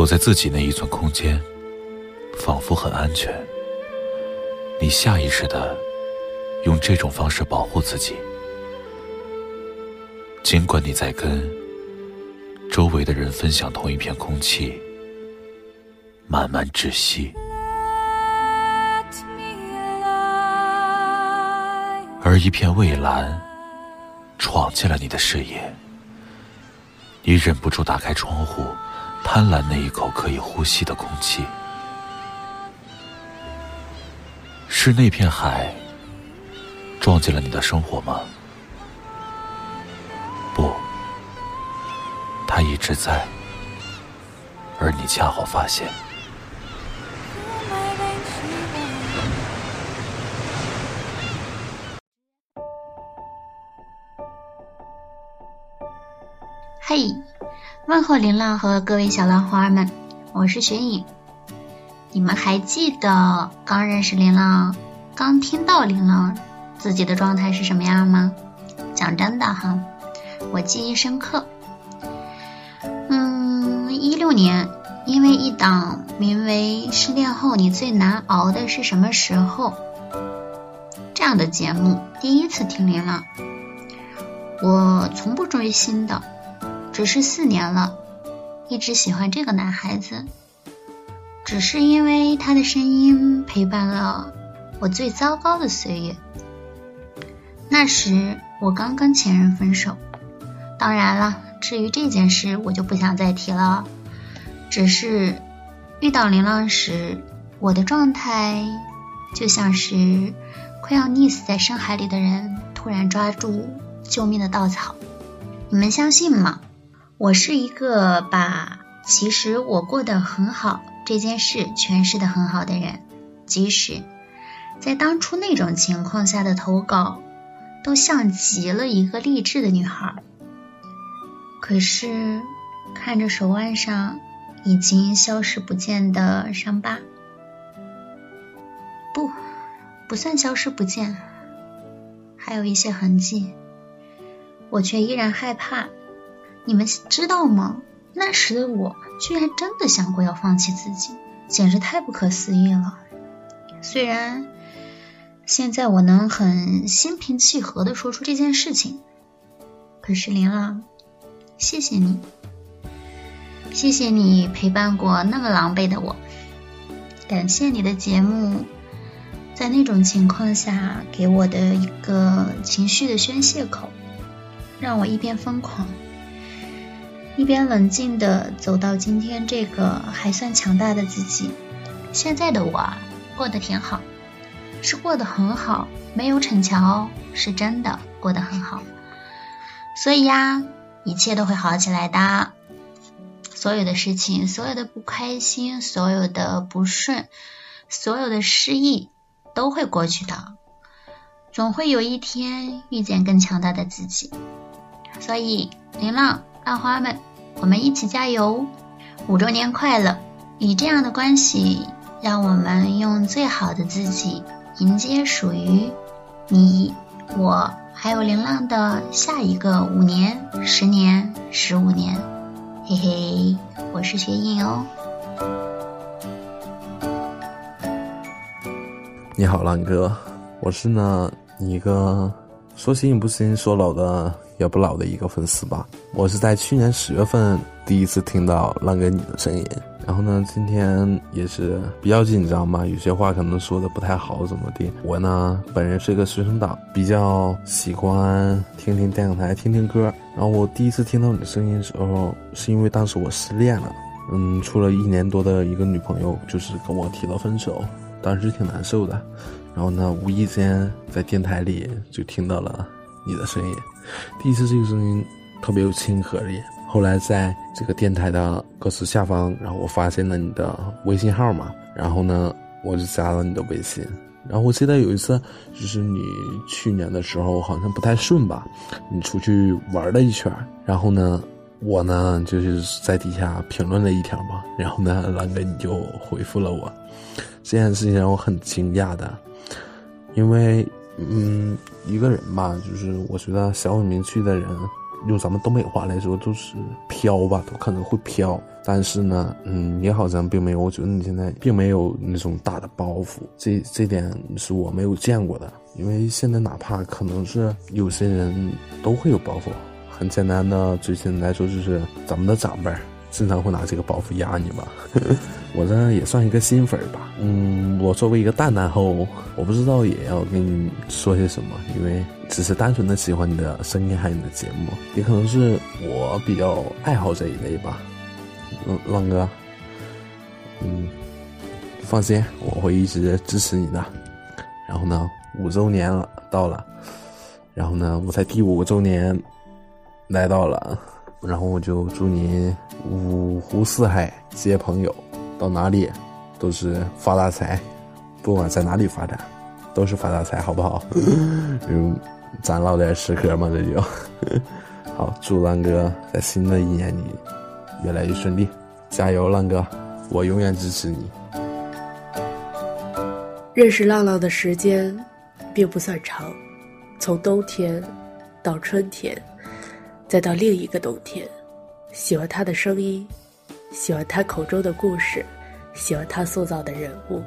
躲在自己那一寸空间，仿佛很安全。你下意识的用这种方式保护自己，尽管你在跟周围的人分享同一片空气，慢慢窒息。而一片蔚蓝闯进了你的视野，你忍不住打开窗户，贪婪那一口可以呼吸的空气。是那片海撞进了你的生活吗？不，它一直在，而你恰好发现。嘿，问候林浪和各位小浪花们，我是雪影。你们还记得刚认识林浪、刚听到林浪自己的状态是什么样吗？讲真的哈，我记忆深刻。嗯，一六年，因为一档名为《失恋后你最难熬的是什么时候》这样的节目，第一次听林浪。我从不追星的。只是四年了，一直喜欢这个男孩子，只是因为他的声音陪伴了我最糟糕的岁月。那时我刚跟前任分手，当然了，至于这件事我就不想再提了。只是遇到林浪时，我的状态就像是快要溺死在深海里的人突然抓住救命的稻草。你们相信吗？我是一个把其实我过得很好这件事诠释的很好的人，即使在当初那种情况下的投稿，都像极了一个励志的女孩。可是看着手腕上已经消失不见的伤疤，不，不算消失不见，还有一些痕迹，我却依然害怕。你们知道吗？那时的我居然真的想过要放弃自己，简直太不可思议了。虽然现在我能很心平气和的说出这件事情，可是林浪，谢谢你，谢谢你陪伴过那么狼狈的我，感谢你的节目，在那种情况下给我的一个情绪的宣泄口，让我一边疯狂。一边冷静的走到今天这个还算强大的自己，现在的我过得挺好，是过得很好，没有逞强哦，是真的过得很好。所以呀，一切都会好起来的。所有的事情，所有的不开心，所有的不顺，所有的失意，都会过去的。总会有一天遇见更强大的自己。所以，林浪、浪花们。我们一起加油！五周年快乐！以这样的关系，让我们用最好的自己迎接属于你、我还有流浪的下一个五年、十年、十五年。嘿嘿，我是雪影哦。你好，浪哥，我是呢一个说新不新，说老的。也不老的一个粉丝吧，我是在去年十月份第一次听到浪哥你的声音，然后呢，今天也是比较紧张嘛，有些话可能说的不太好，怎么的？我呢，本人是个学生党，比较喜欢听听电台，听听歌。然后我第一次听到你的声音的时候，是因为当时我失恋了，嗯，处了一年多的一个女朋友，就是跟我提了分手，当时挺难受的。然后呢，无意间在电台里就听到了你的声音。第一次这个声音特别有亲和力，后来在这个电台的歌词下方，然后我发现了你的微信号嘛，然后呢我就加了你的微信，然后我记得有一次就是你去年的时候好像不太顺吧，你出去玩了一圈，然后呢我呢就是在底下评论了一条嘛，然后呢兰哥你就回复了我，这件事情让我很惊讶的，因为。嗯，一个人吧，就是我觉得小有名气的人，用咱们东北话来说，就是飘吧，都可能会飘。但是呢，嗯，你好像并没有，我觉得你现在并没有那种大的包袱，这这点是我没有见过的。因为现在哪怕可能是有些人都会有包袱，很简单的，最近来说就是咱们的长辈经常会拿这个包袱压你吧。我呢也算一个新粉吧。嗯，我作为一个蛋蛋后，我不知道也要跟你说些什么，因为只是单纯的喜欢你的声音还有你的节目，也可能是我比较爱好这一类吧。浪浪哥，嗯，放心，我会一直支持你的。然后呢，五周年了，到了，然后呢，我才第五个周年来到了，然后我就祝你五湖四海皆朋友，到哪里都是发大财，不管在哪里发展，都是发大财，好不好？嗯，咱唠点实嗑嘛，这就好。祝浪哥在新的一年里。越来越顺利，加油，浪哥，我永远支持你。认识浪浪的时间并不算长，从冬天到春天，再到另一个冬天，喜欢他的声音，喜欢他口中的故事，喜欢他塑造的人物，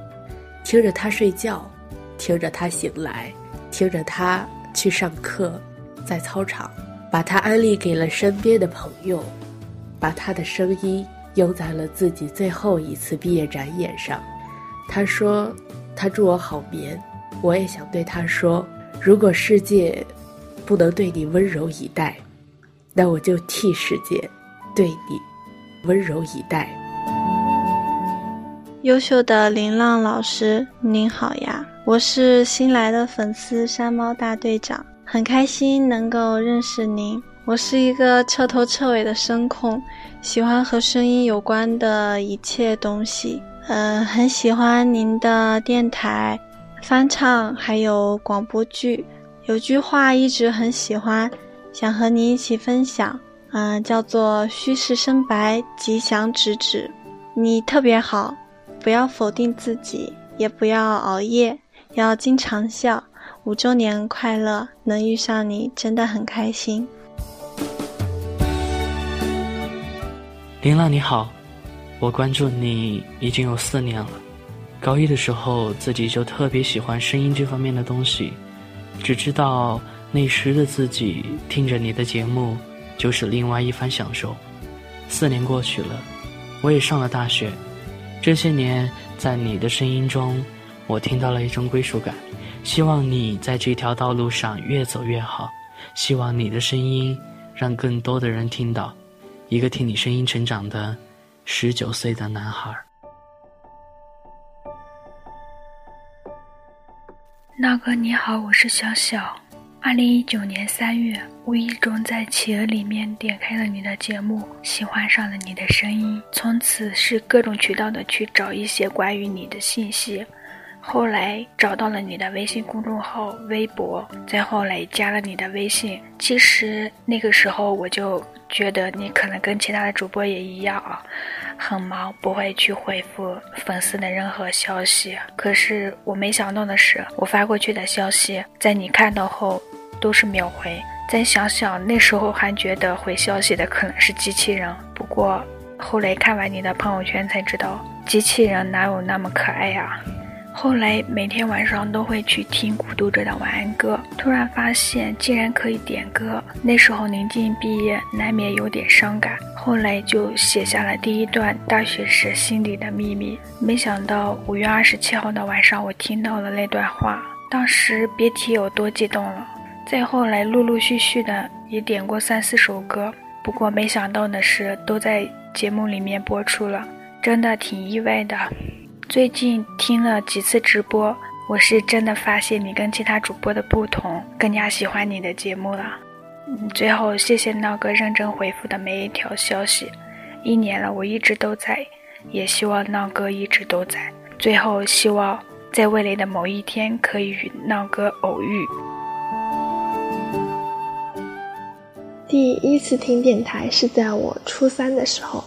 听着他睡觉，听着他醒来，听着他去上课，在操场，把他安利给了身边的朋友。把他的声音用在了自己最后一次毕业展演上。他说：“他祝我好眠。”我也想对他说：“如果世界不能对你温柔以待，那我就替世界对你温柔以待。”优秀的林浪老师，您好呀！我是新来的粉丝山猫大队长，很开心能够认识您。我是一个彻头彻尾的声控，喜欢和声音有关的一切东西。嗯，很喜欢您的电台、翻唱还有广播剧。有句话一直很喜欢，想和您一起分享。嗯，叫做“虚实生白，吉祥直指”。你特别好，不要否定自己，也不要熬夜，要经常笑。五周年快乐！能遇上你真的很开心。林浪你好，我关注你已经有四年了。高一的时候，自己就特别喜欢声音这方面的东西，只知道那时的自己听着你的节目就是另外一番享受。四年过去了，我也上了大学，这些年在你的声音中，我听到了一种归属感。希望你在这条道路上越走越好，希望你的声音让更多的人听到。一个听你声音成长的十九岁的男孩。闹哥你好，我是小小。二零一九年三月，无意中在企鹅里面点开了你的节目，喜欢上了你的声音，从此是各种渠道的去找一些关于你的信息。后来找到了你的微信公众号、微博，再后来加了你的微信。其实那个时候我就觉得你可能跟其他的主播也一样啊，很忙，不会去回复粉丝的任何消息。可是我没想到的是，我发过去的消息，在你看到后都是秒回。再想想那时候还觉得回消息的可能是机器人，不过后来看完你的朋友圈才知道，机器人哪有那么可爱呀。后来每天晚上都会去听《孤独者》的晚安歌，突然发现竟然可以点歌。那时候临近毕业，难免有点伤感。后来就写下了第一段大学时心里的秘密。没想到五月二十七号的晚上，我听到了那段话，当时别提有多激动了。再后来，陆陆续续的也点过三四首歌，不过没想到的是，都在节目里面播出了，真的挺意外的。最近听了几次直播，我是真的发现你跟其他主播的不同，更加喜欢你的节目了。嗯，最后谢谢闹哥认真回复的每一条消息，一年了我一直都在，也希望闹哥一直都在。最后希望在未来的某一天可以与闹哥偶遇。第一次听电台是在我初三的时候，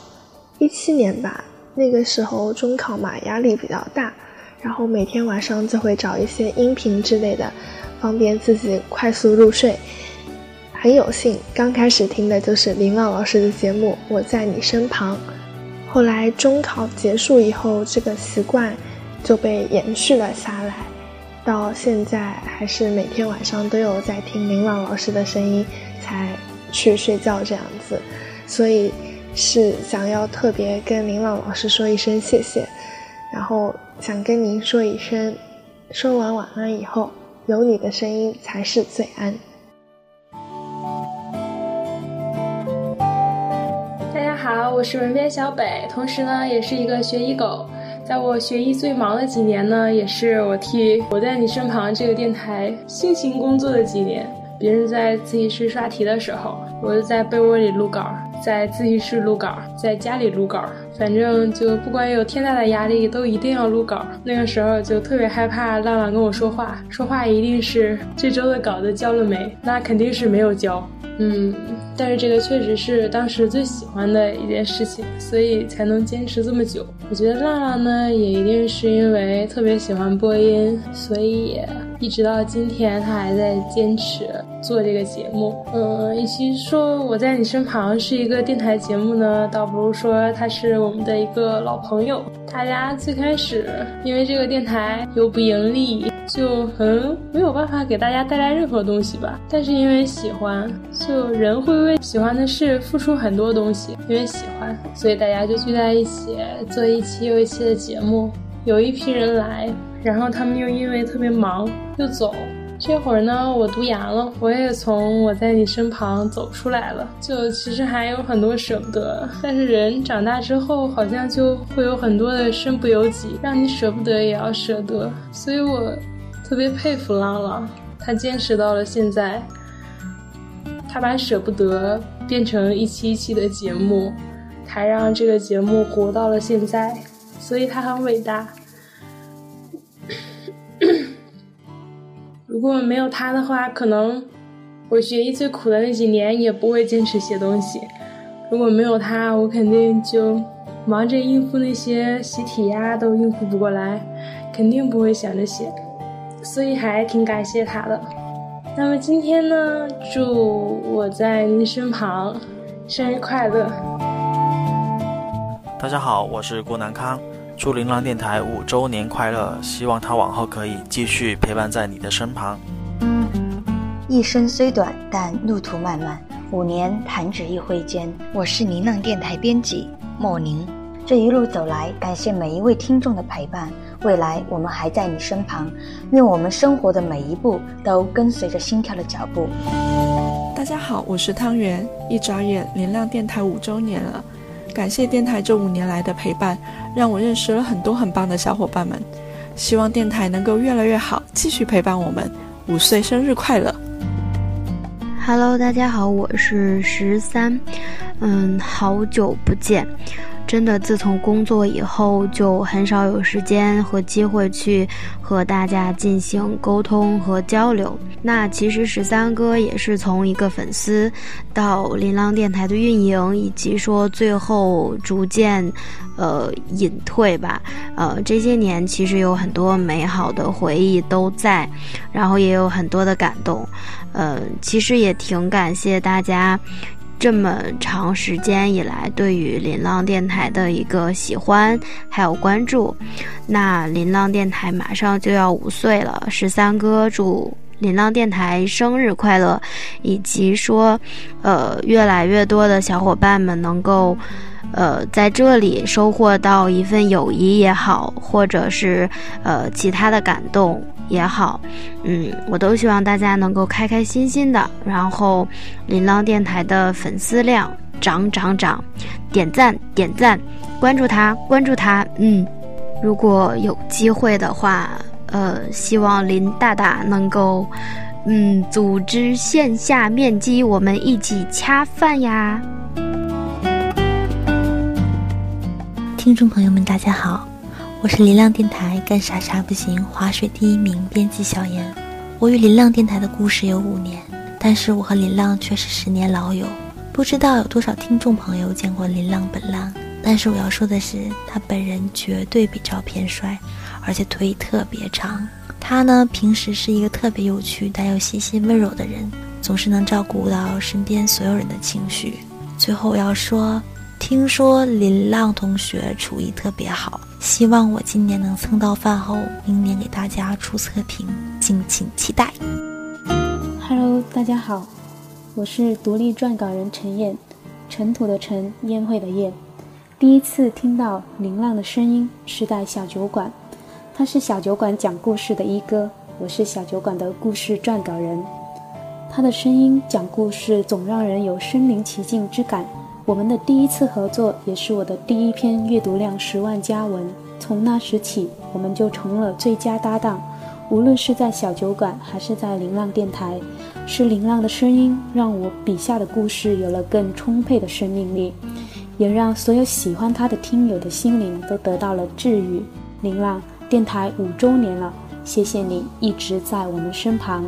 一七年吧。那个时候中考嘛，压力比较大，然后每天晚上就会找一些音频之类的，方便自己快速入睡。很有幸刚开始听的就是林浪老师的节目《我在你身旁》，后来中考结束以后，这个习惯就被延续了下来，到现在还是每天晚上都有在听林浪老师的声音才去睡觉这样子，所以是想要特别跟林浪老师说一声谢谢，然后想跟您说一声，说完晚安以后。有你的声音才是最安。大家好，我是文编小北，同时呢也是一个学医狗。在我学医最忙的几年呢，也是我替我在你身旁这个电台辛勤工作的几年。别人在自习室刷题的时候，我就在被窝里录稿；在自习室录稿，在家里录稿。反正就不管有天大的压力，都一定要录稿。那个时候就特别害怕浪浪跟我说话，说话一定是这周的稿子交了没？那肯定是没有交。嗯，但是这个确实是当时最喜欢的一件事情，所以才能坚持这么久。我觉得浪浪呢，也一定是因为特别喜欢播音，所以一直到今天他还在坚持做这个节目。嗯，与其说我在你身旁是一个电台节目呢，倒不如说他是我们的一个老朋友。大家最开始因为这个电台又不盈利。就很没有办法给大家带来任何东西吧，但是因为喜欢，就人会为喜欢的事付出很多东西。因为喜欢，所以大家就聚在一起做一期又一期的节目。有一批人来，然后他们又因为特别忙又走。这会儿呢，我读研了，我也从我在你身旁走出来了。就其实还有很多舍不得，但是人长大之后，好像就会有很多的身不由己，让你舍不得也要舍得。所以我。特别佩服浪浪，他坚持到了现在，他把舍不得变成一期一期的节目，他让这个节目活到了现在，所以他很伟大。如果没有他的话，可能我学医最苦的那几年也不会坚持写东西。如果没有他，我肯定就忙着应付那些习题呀，都应付不过来，肯定不会想着写。所以还挺感谢他的。那么今天呢，祝我在您身旁，生日快乐！大家好，我是郭南康，祝琳琅电台五周年快乐！希望它往后可以继续陪伴在你的身旁。一生虽短，但路途漫漫，五年弹指一挥间。我是琳琅电台编辑莫宁，这一路走来，感谢每一位听众的陪伴。未来我们还在你身旁，愿我们生活的每一步都跟随着心跳的脚步。大家好，我是汤圆。一眨眼，琳琅电台五周年了，感谢电台这五年来的陪伴，让我认识了很多很棒的小伙伴们。希望电台能够越来越好，继续陪伴我们。五岁生日快乐！Hello，大家好，我是十三。嗯，好久不见。真的，自从工作以后，就很少有时间和机会去和大家进行沟通和交流。那其实十三哥也是从一个粉丝，到琳琅电台的运营，以及说最后逐渐，呃，隐退吧。呃，这些年其实有很多美好的回忆都在，然后也有很多的感动。呃，其实也挺感谢大家。这么长时间以来，对于林浪电台的一个喜欢还有关注，那林浪电台马上就要五岁了，十三哥祝林浪电台生日快乐，以及说，呃，越来越多的小伙伴们能够。呃，在这里收获到一份友谊也好，或者是呃其他的感动也好，嗯，我都希望大家能够开开心心的，然后琳琅电台的粉丝量涨涨涨，点赞点赞，关注他关注他，嗯，如果有机会的话，呃，希望林大大能够，嗯，组织线下面基，我们一起恰饭呀。听众朋友们，大家好，我是林亮电台干啥啥不行划水第一名编辑小严。我与林亮电台的故事有五年，但是我和林浪却是十年老友。不知道有多少听众朋友见过林浪本浪，但是我要说的是，他本人绝对比照片帅，而且腿特别长。他呢，平时是一个特别有趣、带有细心、温柔的人。总是能照顾到身边所有人的情绪。最后我要说，听说林浪同学厨艺特别好，希望我今年能蹭到饭后，明年给大家出测评，敬请期待。Hello，大家好，我是独立撰稿人陈燕，尘土的尘，宴会的宴。第一次听到林浪的声音是在小酒馆，他是小酒馆讲故事的一哥，我是小酒馆的故事撰稿人。他的声音讲故事总让人有身临其境之感。我们的第一次合作也是我的第一篇阅读量十万加文，从那时起我们就成了最佳搭档。无论是在小酒馆还是在林浪电台，是林浪的声音让我笔下的故事有了更充沛的生命力。也让所有喜欢他的听友的心灵都得到了治愈。林浪电台五周年了，谢谢你一直在我们身旁，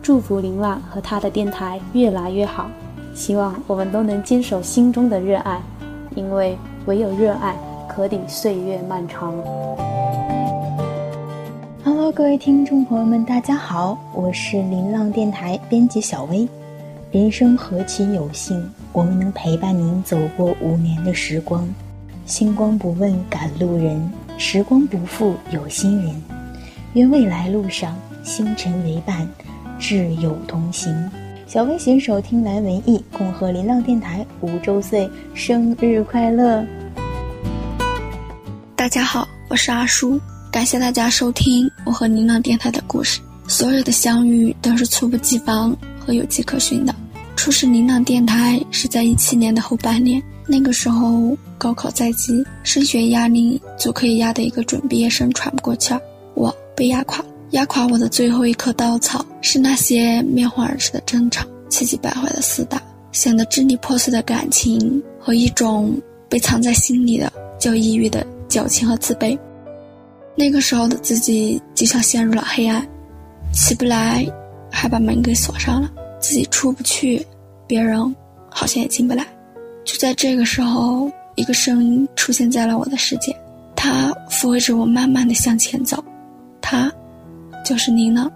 祝福林浪和他的电台越来越好。希望我们都能坚守心中的热爱，因为唯有热爱可抵岁月漫长。Hello，各位听众朋友们，大家好，我是林浪电台编辑小薇。人生何其有幸，我们能陪伴您走过五年的时光。星光不问赶路人，时光不负有心人。愿未来路上星辰为伴，挚友同行。小薇携手听来文艺，共贺林浪电台五周岁生日快乐！大家好，我是阿叔，感谢大家收听我和林浪电台的故事。所有的相遇都是猝不及防。和有迹可循的。初识琳琅电台是在一七年的后半年，那个时候高考在即，升学压力足可以压得一个准毕业生喘不过气儿。我被压垮，压垮我的最后一棵稻草是那些面红耳赤的争吵、气急败坏的厮打、显得支离破碎的感情和一种被藏在心里的叫抑郁的矫情和自卑。那个时候的自己就像陷入了黑暗，起不来。还把门给锁上了，自己出不去，别人好像也进不来。就在这个时候，一个声音出现在了我的世界，它抚慰着我，慢慢的向前走。它，就是您呢。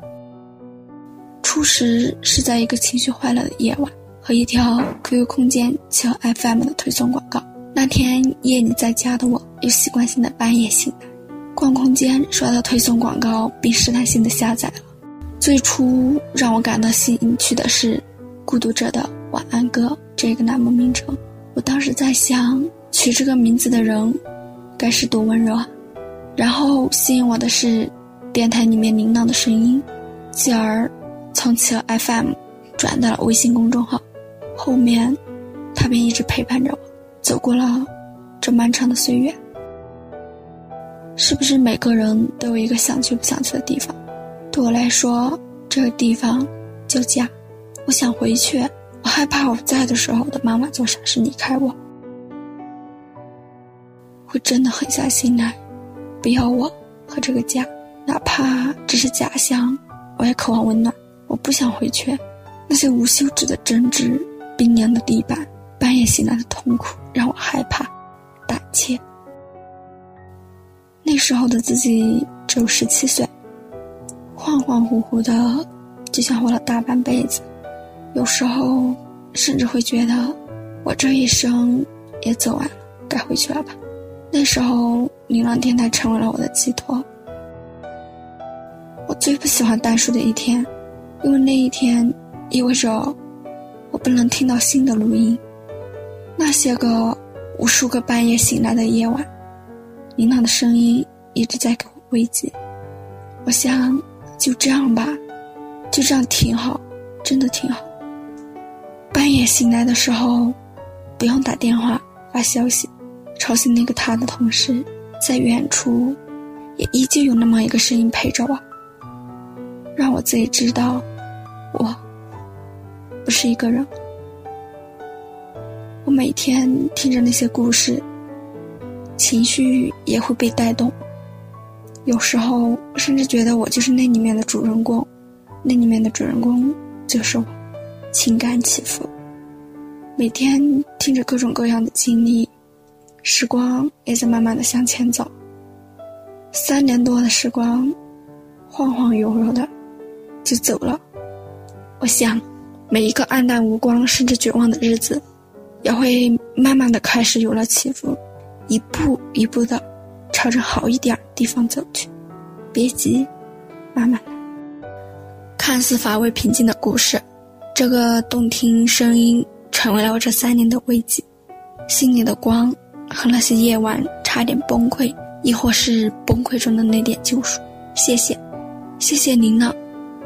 初时是在一个情绪坏了的夜晚，和一条 QQ 空间企鹅 FM 的推送广告。那天夜里在家的我，又习惯性的半夜醒来，逛空间刷到推送广告，并试探性的下载了。最初让我感到兴趣的是《孤独者的晚安歌》这个栏目名称。我当时在想，取这个名字的人该是多温柔啊。然后吸引我的是电台里面铃铛的声音，继而从企鹅 FM 转到了微信公众号，后面他便一直陪伴着我，走过了这漫长的岁月。是不是每个人都有一个想去不想去的地方？对我来说，这个地方叫家。我想回去，我害怕我在的时候，我的妈妈做傻事离开我，会真的狠下心来，不要我和这个家，哪怕只是假象，我也渴望温暖。我不想回去，那些无休止的争执，冰凉的地板，半夜醒来的痛苦，让我害怕、胆怯。那时候的自己只有十七岁。恍恍惚惚的，就像活了大半辈子。有时候，甚至会觉得，我这一生也走完了，该回去了吧。那时候，琳琅电台成为了我的寄托。我最不喜欢单数的一天，因为那一天意味着我不能听到新的录音。那些个无数个半夜醒来的夜晚，琳琅的声音一直在给我慰藉。我想。就这样吧，就这样挺好，真的挺好。半夜醒来的时候，不用打电话发消息，吵醒那个他的同事，在远处，也依旧有那么一个声音陪着我，让我自己知道，我不是一个人。我每天听着那些故事，情绪也会被带动。有时候甚至觉得我就是那里面的主人公，那里面的主人公就是我，情感起伏。每天听着各种各样的经历，时光也在慢慢的向前走。三年多的时光，晃晃悠悠的就走了。我想，每一个暗淡无光甚至绝望的日子，也会慢慢的开始有了起伏，一步一步的朝着好一点地方走去。别急，慢慢来。看似乏味平静的故事，这个动听声音成为了我这三年的慰藉，心里的光和那些夜晚差点崩溃，亦或是崩溃中的那点救赎。谢谢，谢谢您了。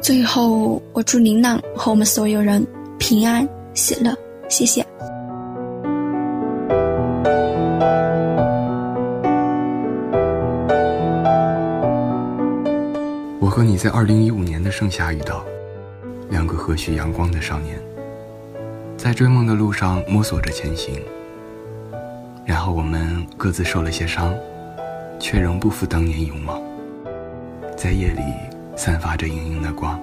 最后，我祝琳琅和我们所有人平安喜乐，谢谢。我和你在二零一五年的盛夏遇到，两个和煦阳光的少年，在追梦的路上摸索着前行。然后我们各自受了些伤，却仍不负当年勇猛，在夜里。散发着莹莹的光。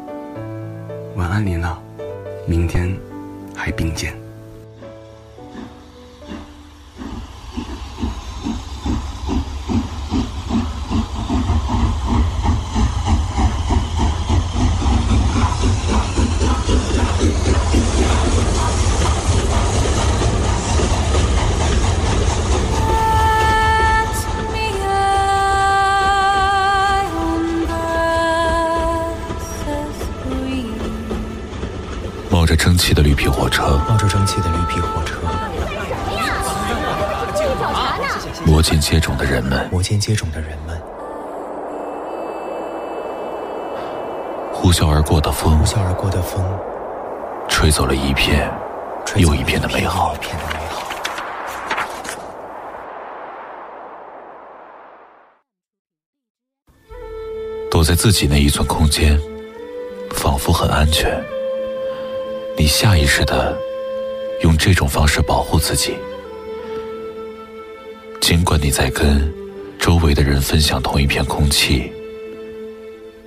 晚安，林老，明天还并肩。蒸汽的绿皮火车，冒着蒸汽的绿皮火车，摩肩接踵的人们，摩肩接踵的人们，呼啸而过的风，呼啸而过的风，吹走了一片又一片的美好。躲在自己那一寸空间，仿佛很安全。你下意识的用这种方式保护自己，尽管你在跟周围的人分享同一片空气，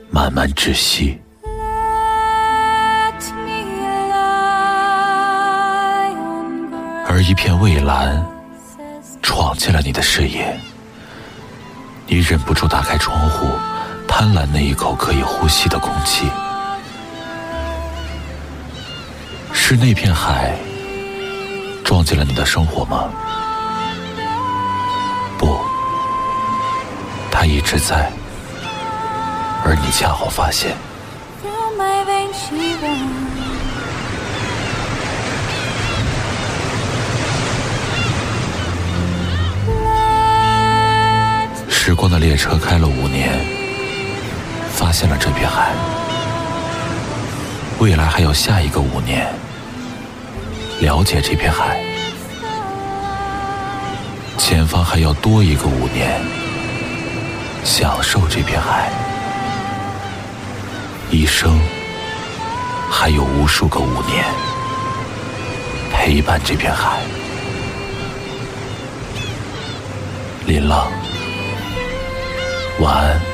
慢慢窒息。而一片蔚蓝闯进了你的视野，你忍不住打开窗户，贪婪那一口可以呼吸的空气。是那片海撞进了你的生活吗？不，它一直在，而你恰好发现。时光的列车开了五年，发现了这片海，未来还有下一个五年。了解这片海，前方还要多一个五年，享受这片海，一生还有无数个五年，陪伴这片海。林浪，晚安。